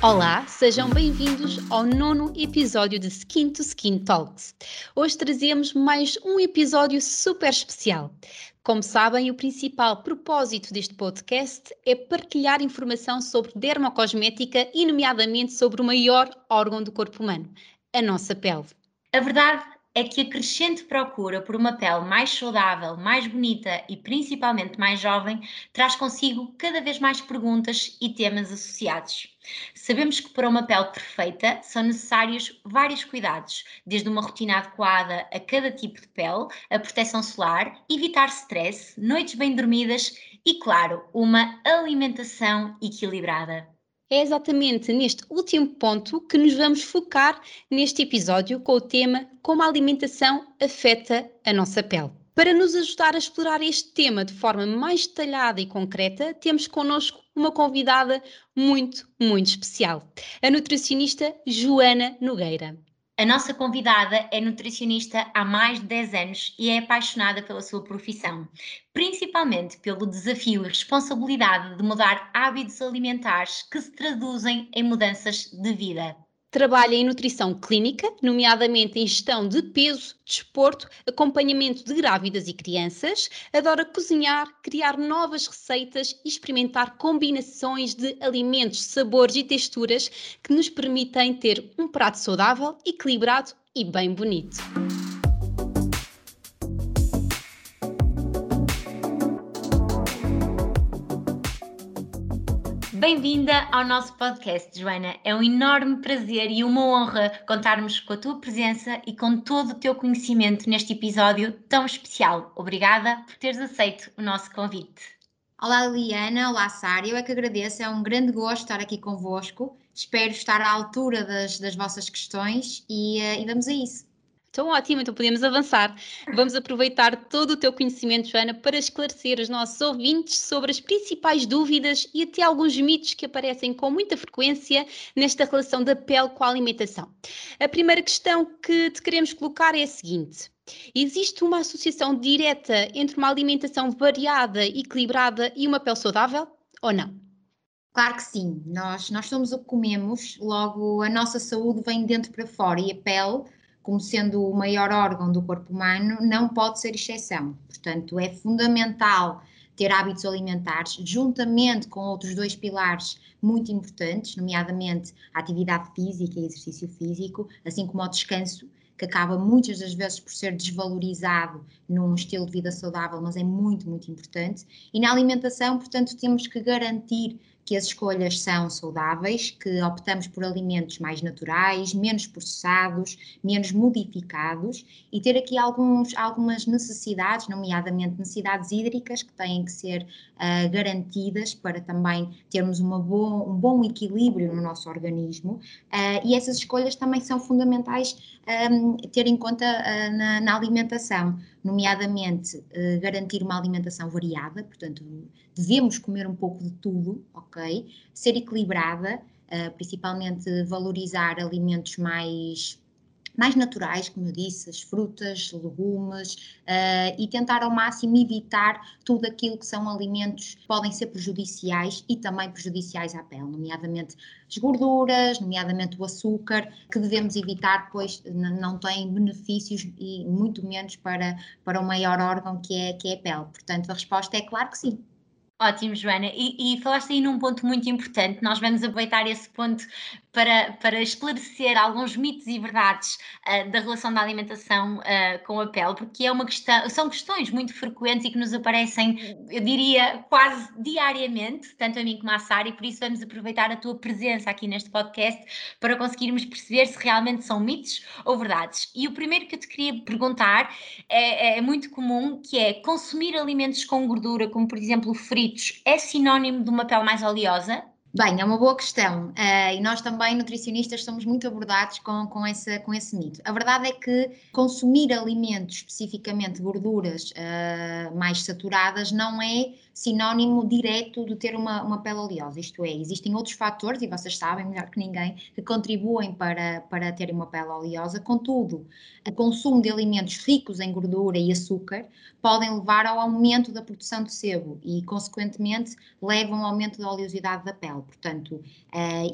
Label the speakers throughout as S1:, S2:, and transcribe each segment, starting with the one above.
S1: Olá, sejam bem-vindos ao nono episódio de Skin to Skin Talks. Hoje trazemos mais um episódio super especial. Como sabem, o principal propósito deste podcast é partilhar informação sobre dermocosmética e, nomeadamente, sobre o maior órgão do corpo humano, a nossa pele.
S2: A verdade é que a crescente procura por uma pele mais saudável, mais bonita e principalmente mais jovem traz consigo cada vez mais perguntas e temas associados. Sabemos que para uma pele perfeita são necessários vários cuidados, desde uma rotina adequada a cada tipo de pele, a proteção solar, evitar stress, noites bem dormidas e, claro, uma alimentação equilibrada.
S1: É exatamente neste último ponto que nos vamos focar neste episódio com o tema Como a alimentação afeta a nossa pele. Para nos ajudar a explorar este tema de forma mais detalhada e concreta, temos connosco uma convidada muito, muito especial, a nutricionista Joana Nogueira.
S2: A nossa convidada é nutricionista há mais de 10 anos e é apaixonada pela sua profissão, principalmente pelo desafio e responsabilidade de mudar hábitos alimentares que se traduzem em mudanças de vida.
S1: Trabalha em nutrição clínica, nomeadamente em gestão de peso, desporto, acompanhamento de grávidas e crianças. Adora cozinhar, criar novas receitas e experimentar combinações de alimentos, sabores e texturas que nos permitem ter um prato saudável, equilibrado e bem bonito.
S2: Bem-vinda ao nosso podcast, Joana. É um enorme prazer e uma honra contarmos com a tua presença e com todo o teu conhecimento neste episódio tão especial. Obrigada por teres aceito o nosso convite.
S3: Olá, Liliana. Olá, Sara. Eu é que agradeço. É um grande gosto estar aqui convosco. Espero estar à altura das, das vossas questões e, uh, e vamos a isso.
S1: Então, ótimo, então podemos avançar. Vamos aproveitar todo o teu conhecimento, Joana, para esclarecer os nossos ouvintes sobre as principais dúvidas e até alguns mitos que aparecem com muita frequência nesta relação da pele com a alimentação. A primeira questão que te queremos colocar é a seguinte: existe uma associação direta entre uma alimentação variada, equilibrada e uma pele saudável ou não?
S3: Claro que sim, nós, nós somos o que comemos, logo a nossa saúde vem dentro para fora e a pele como sendo o maior órgão do corpo humano, não pode ser exceção. Portanto, é fundamental ter hábitos alimentares, juntamente com outros dois pilares muito importantes, nomeadamente a atividade física e exercício físico, assim como o descanso, que acaba muitas das vezes por ser desvalorizado num estilo de vida saudável, mas é muito, muito importante. E na alimentação, portanto, temos que garantir que as escolhas são saudáveis, que optamos por alimentos mais naturais, menos processados, menos modificados e ter aqui alguns, algumas necessidades, nomeadamente necessidades hídricas, que têm que ser uh, garantidas para também termos uma um bom equilíbrio no nosso organismo. Uh, e essas escolhas também são fundamentais um, ter em conta uh, na, na alimentação nomeadamente uh, garantir uma alimentação variada, portanto, devemos comer um pouco de tudo, ok? Ser equilibrada, uh, principalmente valorizar alimentos mais mais naturais, como eu disse, as frutas, legumes, uh, e tentar ao máximo evitar tudo aquilo que são alimentos que podem ser prejudiciais e também prejudiciais à pele, nomeadamente as gorduras, nomeadamente o açúcar, que devemos evitar, pois não têm benefícios e muito menos para, para o maior órgão que é, que é a pele. Portanto, a resposta é claro que sim.
S2: Ótimo, Joana. E, e, falaste aí num ponto muito importante. Nós vamos aproveitar esse ponto para, para esclarecer alguns mitos e verdades uh, da relação da alimentação uh, com a pele, porque é uma questão, são questões muito frequentes e que nos aparecem, eu diria, quase diariamente, tanto a mim como a Sara, e por isso vamos aproveitar a tua presença aqui neste podcast para conseguirmos perceber se realmente são mitos ou verdades. E o primeiro que eu te queria perguntar é, é muito comum, que é consumir alimentos com gordura, como por exemplo é sinónimo de uma pele mais oleosa?
S3: Bem, é uma boa questão uh, e nós também, nutricionistas, somos muito abordados com, com, essa, com esse mito. A verdade é que consumir alimentos, especificamente gorduras uh, mais saturadas, não é sinónimo direto de ter uma, uma pele oleosa. Isto é, existem outros fatores, e vocês sabem melhor que ninguém, que contribuem para, para terem uma pele oleosa. Contudo, o consumo de alimentos ricos em gordura e açúcar podem levar ao aumento da produção de sebo e, consequentemente, levam ao aumento da oleosidade da pele. Portanto,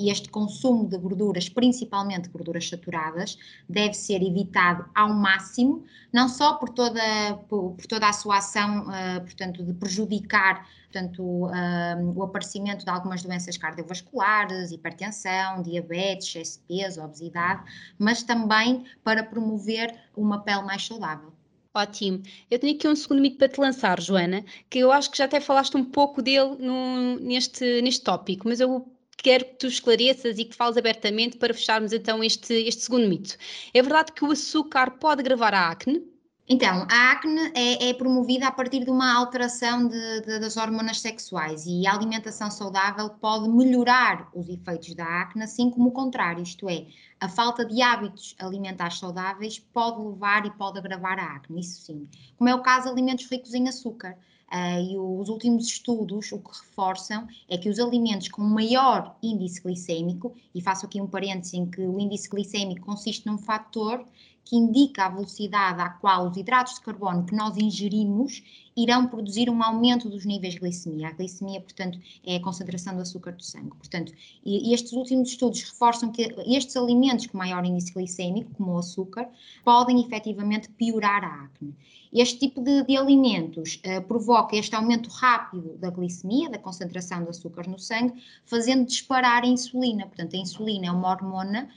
S3: este consumo de gorduras, principalmente gorduras saturadas, deve ser evitado ao máximo, não só por toda, por, toda a sua ação, portanto, de prejudicar portanto, o aparecimento de algumas doenças cardiovasculares, hipertensão, diabetes, excesso de peso, obesidade, mas também para promover uma pele mais saudável.
S1: Ótimo. Eu tenho aqui um segundo mito para te lançar, Joana, que eu acho que já até falaste um pouco dele no, neste, neste tópico, mas eu quero que tu esclareças e que fales abertamente para fecharmos então este, este segundo mito. É verdade que o açúcar pode agravar a acne?
S3: Então, a acne é, é, promovida a partir de uma alteração de, de, das hormonas sexuais e a alimentação saudável pode melhorar os efeitos da acne, assim como o contrário, isto é, a falta de hábitos alimentares saudáveis pode levar e pode agravar a acne, isso sim. Como é o caso de alimentos ricos em açúcar. Uh, e os últimos estudos o que reforçam é que os alimentos com maior índice glicêmico, e faço aqui um parênteses em que o índice glicêmico consiste num fator que indica a velocidade à qual os hidratos de carbono que nós ingerimos irão produzir um aumento dos níveis de glicemia. A glicemia, portanto, é a concentração do açúcar do sangue. Portanto, estes últimos estudos reforçam que estes alimentos com maior índice glicêmico, como o açúcar, podem efetivamente piorar a acne. Este tipo de, de alimentos uh, provoca este aumento rápido da glicemia, da concentração do açúcar no sangue, fazendo disparar a insulina. Portanto, a insulina é uma hormona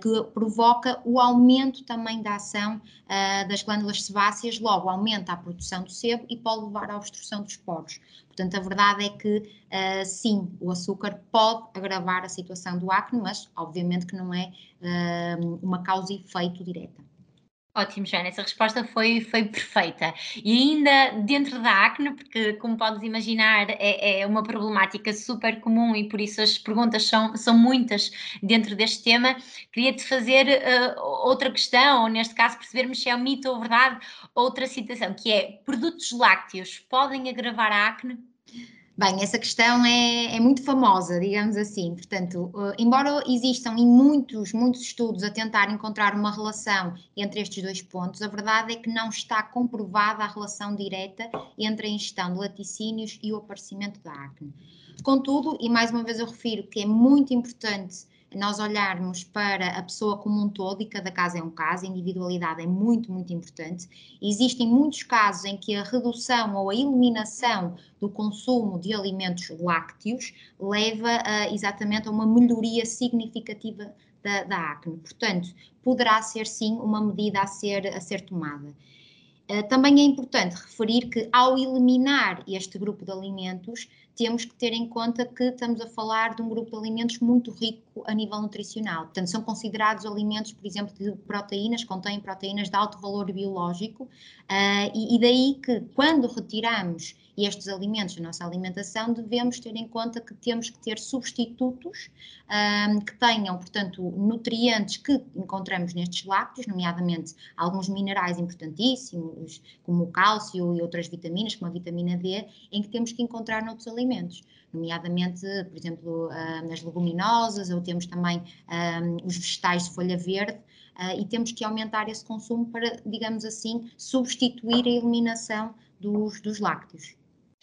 S3: que provoca o aumento também da ação uh, das glândulas sebáceas, logo aumenta a produção do sebo e pode levar à obstrução dos poros. Portanto, a verdade é que uh, sim, o açúcar pode agravar a situação do acne, mas obviamente que não é uma causa e efeito direta.
S2: Ótimo, Joana, essa resposta foi, foi perfeita. E ainda dentro da acne, porque como podes imaginar é, é, uma problemática super comum e por isso as perguntas são, são muitas dentro deste tema, queria-te fazer uh, outra questão, ou neste caso percebermos se é um mito ou verdade, outra citação, que é, produtos lácteos podem agravar a acne?
S3: Bem, essa questão é, é, muito famosa, digamos assim. Portanto, uh, embora existam em muitos, muitos estudos a tentar encontrar uma relação entre estes dois pontos, a verdade é que não está comprovada a relação direta entre a ingestão de laticínios e o aparecimento da acne. Contudo, e mais uma vez eu refiro que é muito importante nós olharmos para a pessoa como um todo, e cada caso é um caso, a individualidade é muito, muito importante. Existem muitos casos em que a redução ou a eliminação do consumo de alimentos lácteos leva a, exatamente a uma melhoria significativa da, da acne. Portanto, poderá ser sim uma medida a ser, a ser tomada. Uh, também é importante referir que, ao eliminar este grupo de alimentos, temos que ter em conta que estamos a falar de um grupo de alimentos muito rico a nível nutricional. Portanto, são considerados alimentos, por exemplo, de proteínas, contêm proteínas de alto valor biológico, uh, e, e daí que, quando retiramos estes alimentos da nossa alimentação, devemos ter em conta que temos que ter substitutos um, que tenham, portanto, nutrientes que encontramos nestes lácteos, nomeadamente alguns minerais importantíssimos, como o cálcio e outras vitaminas, como a vitamina D, em que temos que encontrar noutros alimentos nomeadamente, por exemplo, nas leguminosas, ou temos também um, os vegetais de folha verde, uh, e temos que aumentar esse consumo para, digamos assim, substituir a eliminação dos, dos lácteos.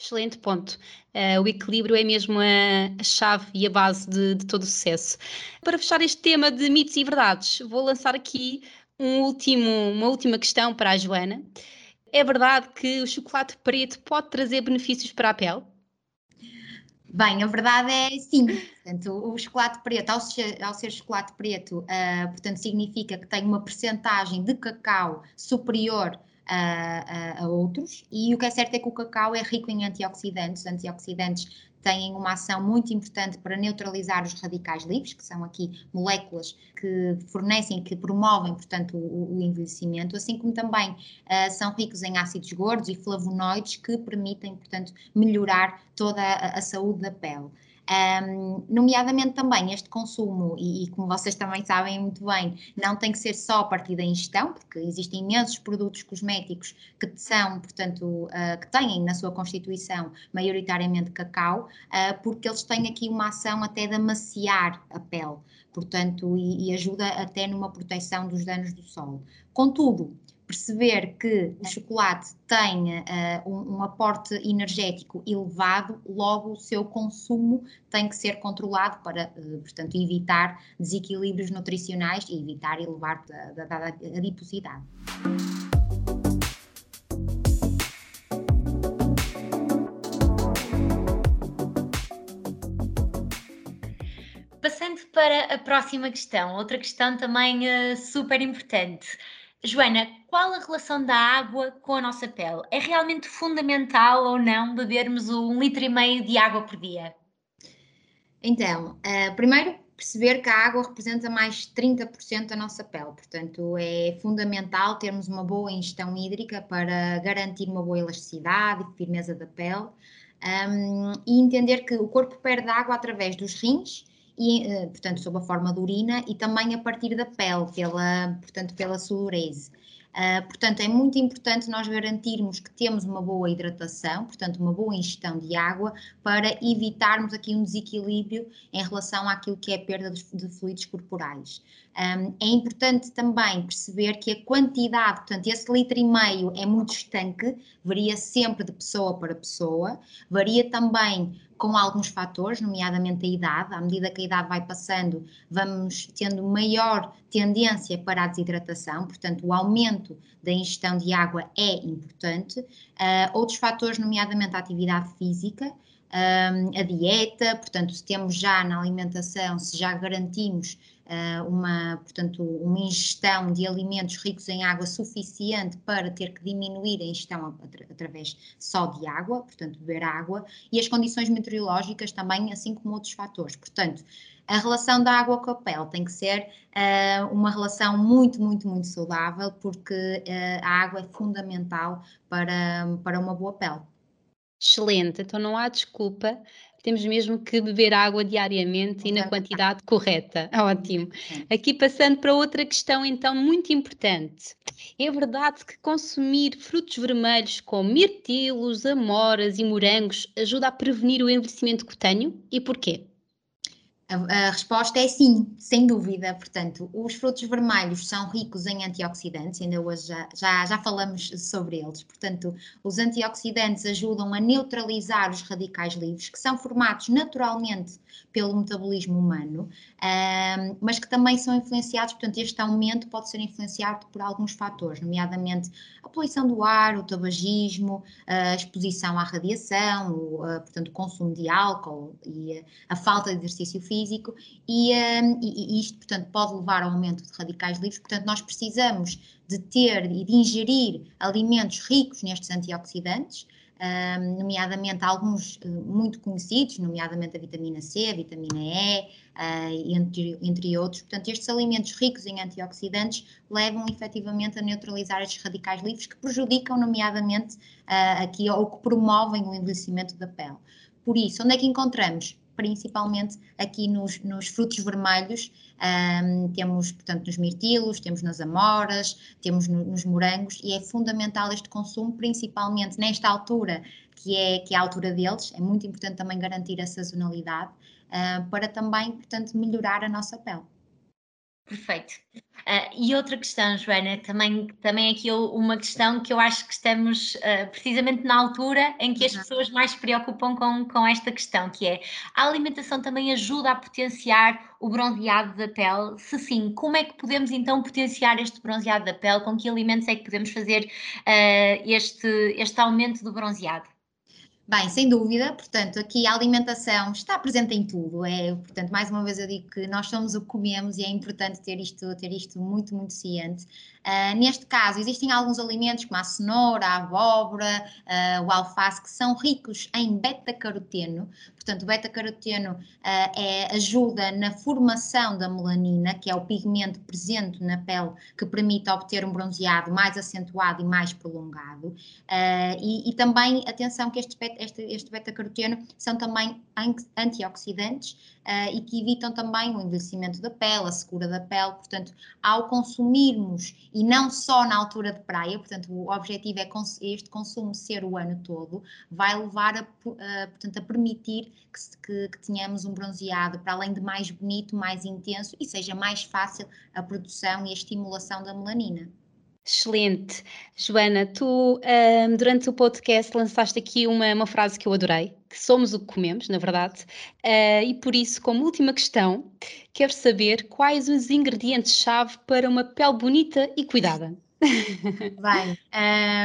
S1: Excelente ponto. Uh, o equilíbrio é mesmo a, a chave e a base de, de, todo o sucesso. Para fechar este tema de mitos e verdades, vou lançar aqui um último, uma última questão para a Joana. É verdade que o chocolate preto pode trazer benefícios para a pele?
S3: Bem, a verdade é sim. Portanto, o chocolate preto, ao ser, ao ser chocolate preto, uh, portanto, significa que tem uma percentagem de cacau superior a, a, a, outros. E o que é certo é que o cacau é rico em antioxidantes. Os antioxidantes têm uma ação muito importante para neutralizar os radicais livres, que são aqui moléculas que fornecem, que promovem, portanto, o, o envelhecimento, assim como também uh, são ricos em ácidos gordos e flavonoides que permitem, portanto, melhorar toda a, a saúde da pele. Um, nomeadamente também este consumo, e, e, como vocês também sabem muito bem, não tem que ser só a partir da ingestão, porque existem imensos produtos cosméticos que são, portanto, uh, que têm na sua constituição maioritariamente cacau, uh, porque eles têm aqui uma ação até de amaciar a pele, portanto, e, e ajuda até numa proteção dos danos do sol. Contudo, perceber que o chocolate tem uh, um, um, aporte energético elevado, logo o seu consumo tem que ser controlado para, uh, portanto, evitar desequilíbrios nutricionais e evitar elevar a adiposidade.
S2: Passando para a próxima questão, outra questão também uh, super importante. Joana, qual a relação da água com a nossa pele? É realmente fundamental ou não bebermos um litro e meio de água por dia?
S3: Então, uh, primeiro perceber que a água representa mais 30% da nossa pele, portanto é fundamental termos uma boa ingestão hídrica para garantir uma boa elasticidade e firmeza da pele um, e entender que o corpo perde água através dos rins e, eh, portanto, sob a forma de urina e também a partir da pele, pela, portanto, pela sudorese. Uh, portanto, é muito importante nós garantirmos que temos uma boa hidratação, portanto, uma boa ingestão de água, para evitarmos aqui um desequilíbrio em relação àquilo que é a perda de, fluidos corporais. Um, é importante também perceber que a quantidade, portanto, esse litro e meio é muito estanque, varia sempre de pessoa para pessoa, varia também com alguns fatores, nomeadamente a idade. À medida que a idade vai passando, vamos tendo maior tendência para a desidratação, portanto, o aumento da ingestão de água é importante. Uh, outros fatores, nomeadamente a atividade física, um, a dieta, portanto, se temos já na alimentação, se já garantimos uma, portanto, uma ingestão de alimentos ricos em água suficiente para ter que diminuir a ingestão atra através só de água, portanto, beber água, e as condições meteorológicas também, assim como outros fatores. Portanto, a relação da água com a pele tem que ser uh, uma relação muito, muito, muito saudável, porque uh, a água é fundamental para, para uma boa pele.
S1: Excelente, então não há desculpa, temos mesmo que beber água diariamente e na quantidade correta. Ótimo. Aqui passando para outra questão, então, muito importante. É verdade que consumir frutos vermelhos como mirtilos, amoras e morangos ajuda a prevenir o envelhecimento cutâneo? E porquê?
S3: A, a, resposta é sim, sem dúvida. Portanto, os frutos vermelhos são ricos em antioxidantes, ainda hoje já, já, já, falamos sobre eles. Portanto, os antioxidantes ajudam a neutralizar os radicais livres, que são formados naturalmente pelo metabolismo humano, um, mas que também são influenciados, portanto, este aumento pode ser influenciado por alguns fatores, nomeadamente a poluição do ar, o tabagismo, a exposição à radiação, o, portanto, o consumo de álcool e a, a falta de exercício físico físico e, um, e, e, isto, portanto, pode levar ao aumento de radicais livres. Portanto, nós precisamos de ter e de ingerir alimentos ricos nestes antioxidantes, um, nomeadamente alguns uh, muito conhecidos, nomeadamente a vitamina C, a vitamina E, uh, entre, entre outros. Portanto, estes alimentos ricos em antioxidantes levam efetivamente a neutralizar estes radicais livres que prejudicam, nomeadamente, uh, aqui ou que promovem o envelhecimento da pele. Por isso, onde é que encontramos principalmente aqui nos, nos frutos vermelhos, um, temos, portanto, nos mirtilos, temos nas amoras, temos no, nos morangos, e é fundamental este consumo, principalmente nesta altura, que é, que é a altura deles, é muito importante também garantir a sazonalidade, uh, para também, portanto, melhorar a nossa pele.
S2: Perfeito. Uh, e outra questão, Joana, também, também aqui uma questão que eu acho que estamos uh, precisamente na altura em que as pessoas mais se preocupam com, com esta questão, que é a alimentação também ajuda a potenciar o bronzeado da pele? Se sim, como é que podemos então potenciar este bronzeado da pele? Com que alimentos é que podemos fazer uh, este, este aumento do bronzeado?
S3: Bem, sem dúvida, portanto, aqui a alimentação está presente em tudo. É, portanto, mais uma vez eu digo que nós somos o que comemos e é importante ter isto, ter isto muito, muito ciente. Uh, neste caso, existem alguns alimentos como a cenoura, a abóbora, uh, o alface, que são ricos em beta-caroteno. Portanto, o beta-caroteno uh, é, ajuda na formação da melanina, que é o pigmento presente na pele que permite obter um bronzeado mais acentuado e mais prolongado. E, e, também, atenção que este, este, este beta-caroteno são também antioxidantes uh, e que evitam também o envelhecimento da pele, a secura da pele. Portanto, ao consumirmos, e não só na altura de praia, portanto, o objetivo é cons este consumo ser o ano todo, vai levar a, uh, portanto, a permitir que, que, que tenhamos um bronzeado, para além de mais bonito, mais intenso e seja mais fácil a produção e a estimulação da melanina.
S1: Excelente. Joana, tu um, durante o podcast lançaste aqui uma, uma, frase que eu adorei, que somos o que comemos, na verdade, uh, e por isso, como última questão, quero saber quais os ingredientes-chave para uma pele bonita e cuidada.
S3: Bem,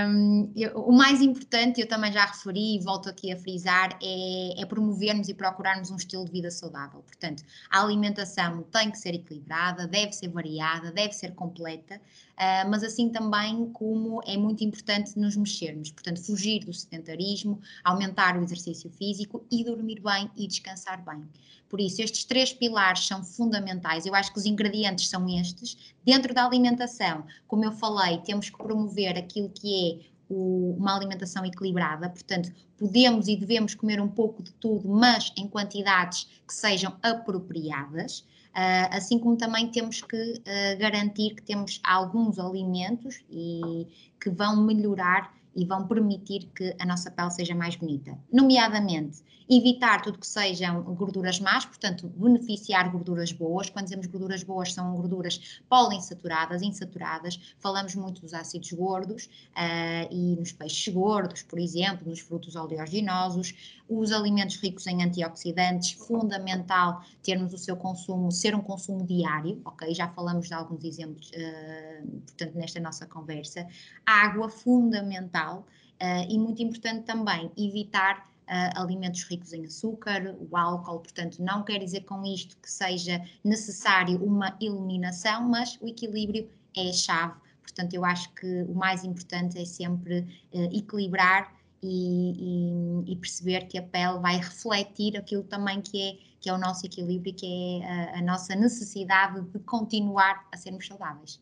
S3: um, eu, o mais importante, eu também já referi e volto aqui a frisar, é, é, promovermos e procurarmos um estilo de vida saudável. Portanto, a alimentação tem que ser equilibrada, deve ser variada, deve ser completa, uh, mas assim também como é muito importante nos mexermos. Portanto, fugir do sedentarismo, aumentar o exercício físico e dormir bem e descansar bem. Por isso, estes três pilares são fundamentais. Eu acho que os ingredientes são estes. Dentro da alimentação, como eu falei, temos que promover aquilo que é uma alimentação equilibrada, portanto, podemos e devemos comer um pouco de tudo, mas em quantidades que sejam apropriadas. Uh, assim como também temos que uh, garantir que temos alguns alimentos e que vão melhorar e vão permitir que a nossa pele seja mais bonita. Nomeadamente, evitar tudo que sejam gorduras más, portanto, beneficiar gorduras boas. Quando dizemos gorduras boas, são gorduras poliinsaturadas, insaturadas. Falamos muito dos ácidos gordos uh, e nos peixes gordos, por exemplo, nos frutos oleaginosos, os alimentos ricos em antioxidantes, fundamental termos o seu consumo, ser um consumo diário, ok? Já falamos de alguns exemplos, uh, portanto, nesta nossa conversa. Água, fundamental. Uh, e muito importante também evitar uh, alimentos ricos em açúcar, o álcool, portanto, não quer dizer com isto que seja necessário uma eliminação, mas o equilíbrio é a chave. Portanto, eu acho que o mais importante é sempre uh, equilibrar e, e, e, perceber que a pele vai refletir aquilo também que é, que é o nosso equilíbrio, que é a, a nossa necessidade de continuar a sermos saudáveis.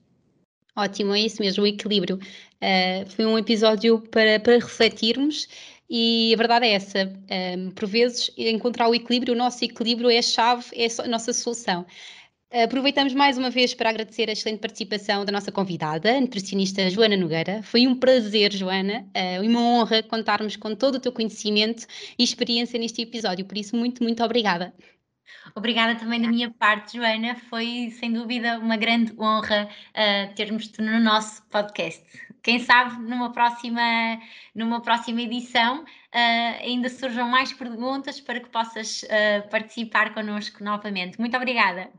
S1: Ótimo, é isso mesmo, o equilíbrio. Uh, foi um episódio para, para refletirmos e a verdade é essa, um, por vezes encontrar o equilíbrio, o nosso equilíbrio é a chave, é a nossa solução. Aproveitamos mais uma vez para agradecer a excelente participação da nossa convidada, a nutricionista Joana Nogueira. Foi um prazer, Joana, e uma honra contarmos com todo o teu conhecimento e experiência neste episódio, por isso, muito, muito obrigada.
S2: Obrigada também da minha parte, Joana. Foi sem dúvida uma grande honra uh, termos-te no nosso podcast. Quem sabe numa próxima, numa próxima edição uh, ainda surjam mais perguntas para que possas uh, participar connosco novamente. Muito obrigada.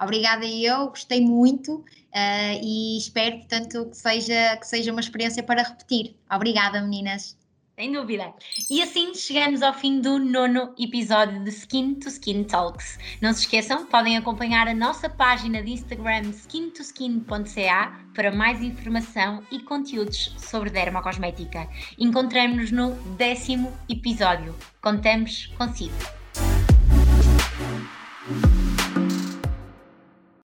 S3: Obrigada eu, gostei muito e espero, portanto, que seja, que seja uma experiência para repetir. Obrigada, meninas.
S2: Sem dúvida. E assim chegamos ao fim do nono episódio de Skin to Skin Talks. Não se esqueçam, podem acompanhar a nossa página de Instagram skintoskin.ca para mais informação e conteúdos sobre dermocosmética. Encontramos-nos no décimo episódio. Contamos consigo.